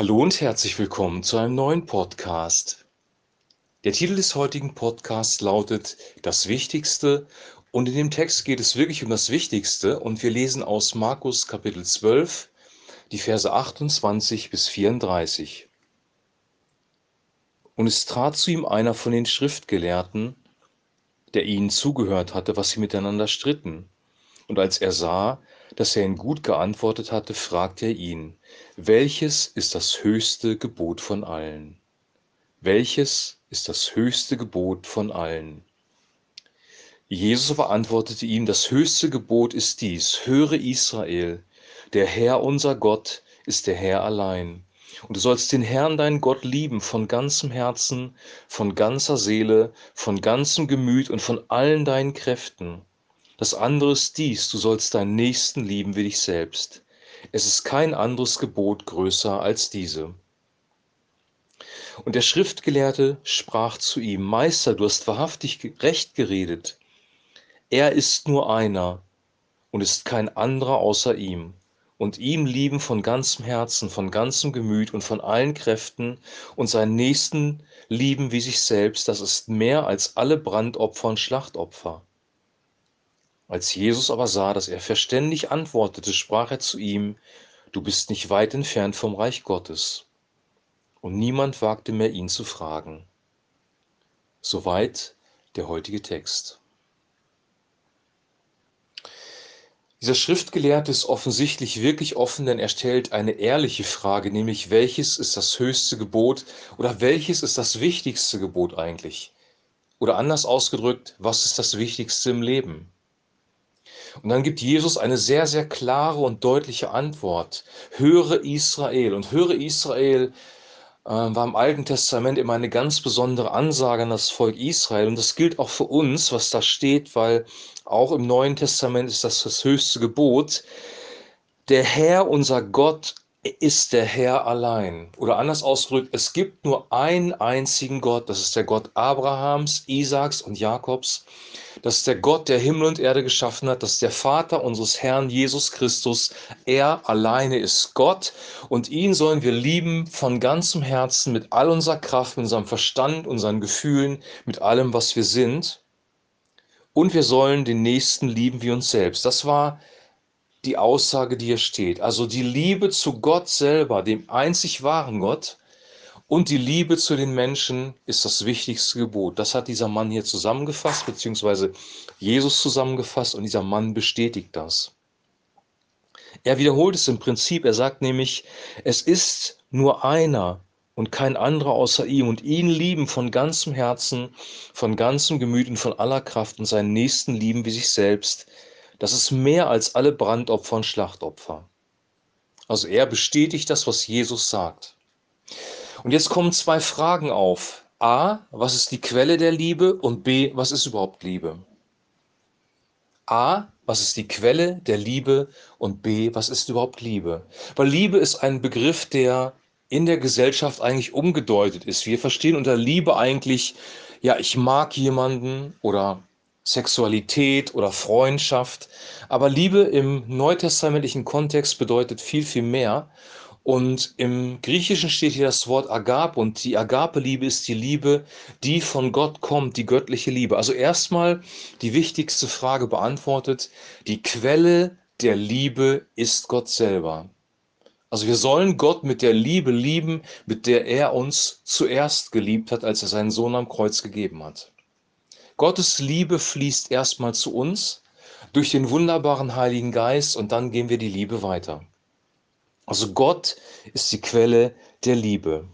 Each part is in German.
Hallo und herzlich willkommen zu einem neuen Podcast. Der Titel des heutigen Podcasts lautet Das Wichtigste und in dem Text geht es wirklich um das Wichtigste und wir lesen aus Markus Kapitel 12, die Verse 28 bis 34. Und es trat zu ihm einer von den Schriftgelehrten, der ihnen zugehört hatte, was sie miteinander stritten. Und als er sah, dass er ihn gut geantwortet hatte, fragte er ihn, welches ist das höchste Gebot von allen? Welches ist das höchste Gebot von allen? Jesus aber antwortete ihm, das höchste Gebot ist dies, höre Israel, der Herr unser Gott ist der Herr allein. Und du sollst den Herrn, deinen Gott, lieben von ganzem Herzen, von ganzer Seele, von ganzem Gemüt und von allen deinen Kräften. Das andere ist dies, du sollst deinen Nächsten lieben wie dich selbst. Es ist kein anderes Gebot größer als diese. Und der Schriftgelehrte sprach zu ihm, Meister, du hast wahrhaftig recht geredet. Er ist nur einer und ist kein anderer außer ihm. Und ihm lieben von ganzem Herzen, von ganzem Gemüt und von allen Kräften und seinen Nächsten lieben wie sich selbst, das ist mehr als alle Brandopfer und Schlachtopfer. Als Jesus aber sah, dass er verständig antwortete, sprach er zu ihm, Du bist nicht weit entfernt vom Reich Gottes. Und niemand wagte mehr, ihn zu fragen. Soweit der heutige Text. Dieser Schriftgelehrte ist offensichtlich wirklich offen, denn er stellt eine ehrliche Frage, nämlich welches ist das höchste Gebot oder welches ist das wichtigste Gebot eigentlich? Oder anders ausgedrückt, was ist das Wichtigste im Leben? Und dann gibt Jesus eine sehr, sehr klare und deutliche Antwort. Höre Israel. Und höre Israel äh, war im Alten Testament immer eine ganz besondere Ansage an das Volk Israel. Und das gilt auch für uns, was da steht, weil auch im Neuen Testament ist das das höchste Gebot. Der Herr, unser Gott, ist der Herr allein. Oder anders ausgedrückt, es gibt nur einen einzigen Gott, das ist der Gott Abrahams, Isaaks und Jakobs. Das ist der Gott, der Himmel und Erde geschaffen hat. Das ist der Vater unseres Herrn Jesus Christus. Er alleine ist Gott und ihn sollen wir lieben von ganzem Herzen, mit all unserer Kraft, mit unserem Verstand, unseren Gefühlen, mit allem, was wir sind. Und wir sollen den Nächsten lieben wie uns selbst. Das war die Aussage, die hier steht. Also die Liebe zu Gott selber, dem einzig wahren Gott, und die Liebe zu den Menschen ist das wichtigste Gebot. Das hat dieser Mann hier zusammengefasst, beziehungsweise Jesus zusammengefasst, und dieser Mann bestätigt das. Er wiederholt es im Prinzip. Er sagt nämlich, es ist nur einer und kein anderer außer ihm und ihn lieben von ganzem Herzen, von ganzem Gemüt und von aller Kraft und seinen Nächsten lieben wie sich selbst das ist mehr als alle Brandopfer und Schlachtopfer. Also er bestätigt das, was Jesus sagt. Und jetzt kommen zwei Fragen auf. A, was ist die Quelle der Liebe? Und B, was ist überhaupt Liebe? A, was ist die Quelle der Liebe? Und B, was ist überhaupt Liebe? Weil Liebe ist ein Begriff, der in der Gesellschaft eigentlich umgedeutet ist. Wir verstehen unter Liebe eigentlich, ja, ich mag jemanden oder Sexualität oder Freundschaft. Aber Liebe im neutestamentlichen Kontext bedeutet viel, viel mehr. Und im Griechischen steht hier das Wort Agape und die Agape-Liebe ist die Liebe, die von Gott kommt, die göttliche Liebe. Also erstmal die wichtigste Frage beantwortet, die Quelle der Liebe ist Gott selber. Also wir sollen Gott mit der Liebe lieben, mit der er uns zuerst geliebt hat, als er seinen Sohn am Kreuz gegeben hat. Gottes Liebe fließt erstmal zu uns durch den wunderbaren Heiligen Geist und dann gehen wir die Liebe weiter. Also Gott ist die Quelle der Liebe.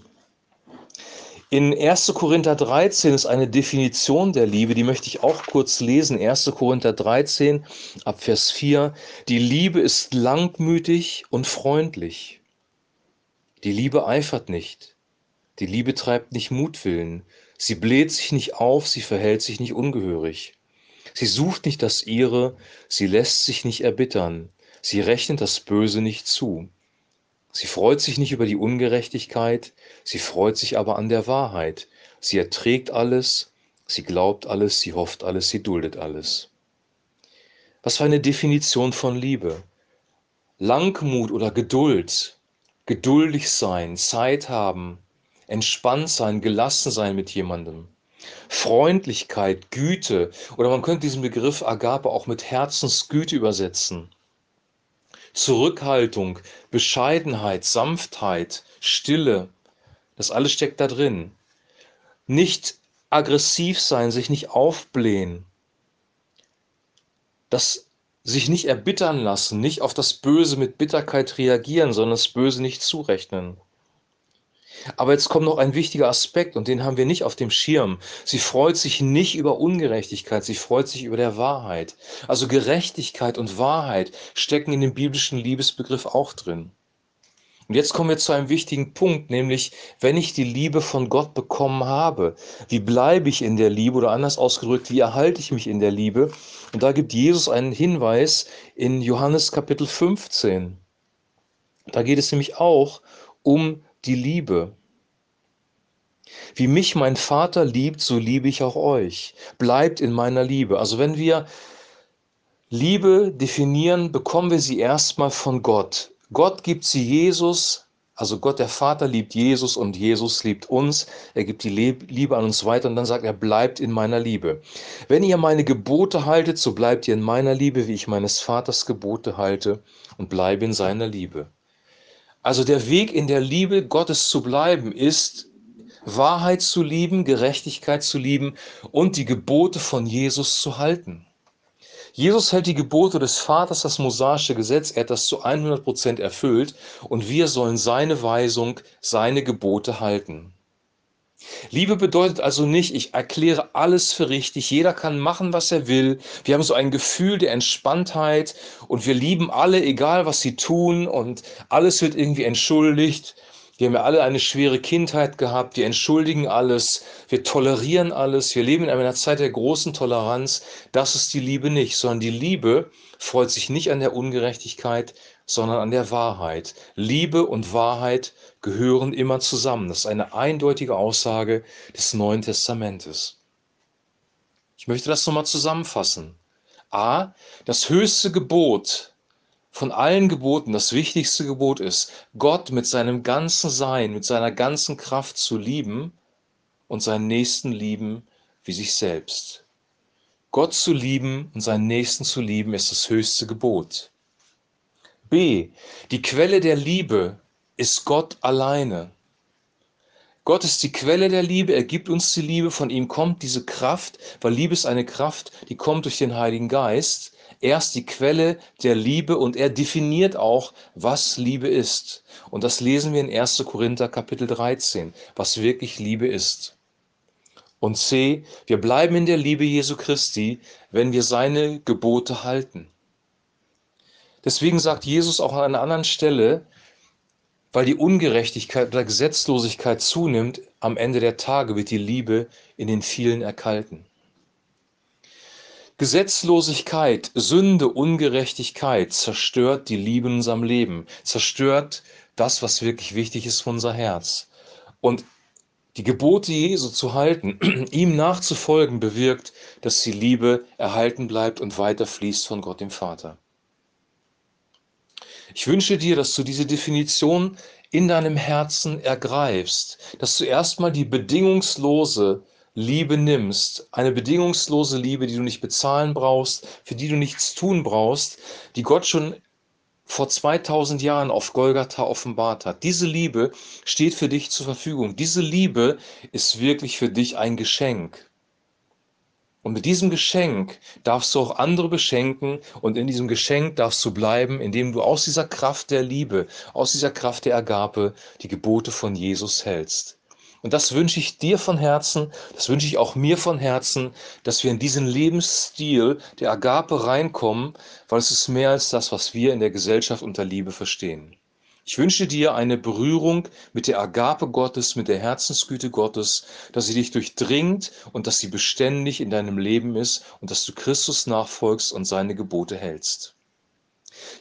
In 1. Korinther 13 ist eine Definition der Liebe, die möchte ich auch kurz lesen. 1. Korinther 13 ab Vers 4. Die Liebe ist langmütig und freundlich. Die Liebe eifert nicht. Die Liebe treibt nicht Mutwillen. Sie bläht sich nicht auf, sie verhält sich nicht ungehörig. Sie sucht nicht das ihre, sie lässt sich nicht erbittern, sie rechnet das Böse nicht zu. Sie freut sich nicht über die Ungerechtigkeit, sie freut sich aber an der Wahrheit. Sie erträgt alles, sie glaubt alles, sie hofft alles, sie duldet alles. Was für eine Definition von Liebe. Langmut oder Geduld geduldig sein, Zeit haben, entspannt sein, gelassen sein mit jemandem. Freundlichkeit, Güte oder man könnte diesen Begriff Agape auch mit Herzensgüte übersetzen. Zurückhaltung, Bescheidenheit, Sanftheit, Stille, das alles steckt da drin. Nicht aggressiv sein, sich nicht aufblähen. Das sich nicht erbittern lassen, nicht auf das Böse mit Bitterkeit reagieren, sondern das Böse nicht zurechnen. Aber jetzt kommt noch ein wichtiger Aspekt und den haben wir nicht auf dem Schirm. Sie freut sich nicht über Ungerechtigkeit, sie freut sich über der Wahrheit. Also Gerechtigkeit und Wahrheit stecken in dem biblischen Liebesbegriff auch drin. Und jetzt kommen wir zu einem wichtigen Punkt, nämlich wenn ich die Liebe von Gott bekommen habe, wie bleibe ich in der Liebe oder anders ausgedrückt, wie erhalte ich mich in der Liebe? Und da gibt Jesus einen Hinweis in Johannes Kapitel 15. Da geht es nämlich auch um die Liebe. Wie mich mein Vater liebt, so liebe ich auch euch. Bleibt in meiner Liebe. Also wenn wir Liebe definieren, bekommen wir sie erstmal von Gott. Gott gibt sie Jesus, also Gott der Vater liebt Jesus und Jesus liebt uns. Er gibt die Liebe an uns weiter und dann sagt er, bleibt in meiner Liebe. Wenn ihr meine Gebote haltet, so bleibt ihr in meiner Liebe, wie ich meines Vaters Gebote halte und bleibe in seiner Liebe. Also der Weg in der Liebe Gottes zu bleiben ist, Wahrheit zu lieben, Gerechtigkeit zu lieben und die Gebote von Jesus zu halten. Jesus hält die Gebote des Vaters, das mosaische Gesetz, er hat das zu 100 Prozent erfüllt und wir sollen seine Weisung, seine Gebote halten. Liebe bedeutet also nicht, ich erkläre alles für richtig, jeder kann machen, was er will. Wir haben so ein Gefühl der Entspanntheit und wir lieben alle, egal was sie tun und alles wird irgendwie entschuldigt. Wir haben ja alle eine schwere Kindheit gehabt, wir entschuldigen alles, wir tolerieren alles, wir leben in einer Zeit der großen Toleranz. Das ist die Liebe nicht, sondern die Liebe freut sich nicht an der Ungerechtigkeit, sondern an der Wahrheit. Liebe und Wahrheit gehören immer zusammen. Das ist eine eindeutige Aussage des Neuen Testamentes. Ich möchte das nochmal zusammenfassen. A, das höchste Gebot von allen Geboten, das wichtigste Gebot ist, Gott mit seinem ganzen Sein, mit seiner ganzen Kraft zu lieben und seinen Nächsten lieben wie sich selbst. Gott zu lieben und seinen Nächsten zu lieben ist das höchste Gebot. B. Die Quelle der Liebe ist Gott alleine. Gott ist die Quelle der Liebe, er gibt uns die Liebe, von ihm kommt diese Kraft, weil Liebe ist eine Kraft, die kommt durch den Heiligen Geist. Er ist die Quelle der Liebe und er definiert auch, was Liebe ist. Und das lesen wir in 1. Korinther Kapitel 13, was wirklich Liebe ist. Und C, wir bleiben in der Liebe Jesu Christi, wenn wir seine Gebote halten. Deswegen sagt Jesus auch an einer anderen Stelle, weil die Ungerechtigkeit oder Gesetzlosigkeit zunimmt, am Ende der Tage wird die Liebe in den vielen erkalten. Gesetzlosigkeit, Sünde, Ungerechtigkeit zerstört die Liebe in unserem Leben, zerstört das, was wirklich wichtig ist für unser Herz. Und die Gebote Jesu zu halten, ihm nachzufolgen, bewirkt, dass die Liebe erhalten bleibt und weiter fließt von Gott dem Vater. Ich wünsche dir, dass du diese Definition in deinem Herzen ergreifst, dass du erstmal die bedingungslose Liebe nimmst, eine bedingungslose Liebe, die du nicht bezahlen brauchst, für die du nichts tun brauchst, die Gott schon vor 2000 Jahren auf Golgatha offenbart hat. Diese Liebe steht für dich zur Verfügung. Diese Liebe ist wirklich für dich ein Geschenk. Und mit diesem Geschenk darfst du auch andere beschenken und in diesem Geschenk darfst du bleiben, indem du aus dieser Kraft der Liebe, aus dieser Kraft der Agape die Gebote von Jesus hältst. Und das wünsche ich dir von Herzen, das wünsche ich auch mir von Herzen, dass wir in diesen Lebensstil der Agape reinkommen, weil es ist mehr als das, was wir in der Gesellschaft unter Liebe verstehen. Ich wünsche dir eine Berührung mit der Agape Gottes, mit der Herzensgüte Gottes, dass sie dich durchdringt und dass sie beständig in deinem Leben ist und dass du Christus nachfolgst und seine Gebote hältst.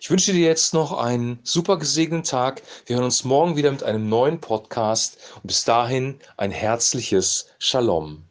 Ich wünsche dir jetzt noch einen super gesegneten Tag. Wir hören uns morgen wieder mit einem neuen Podcast und bis dahin ein herzliches Shalom.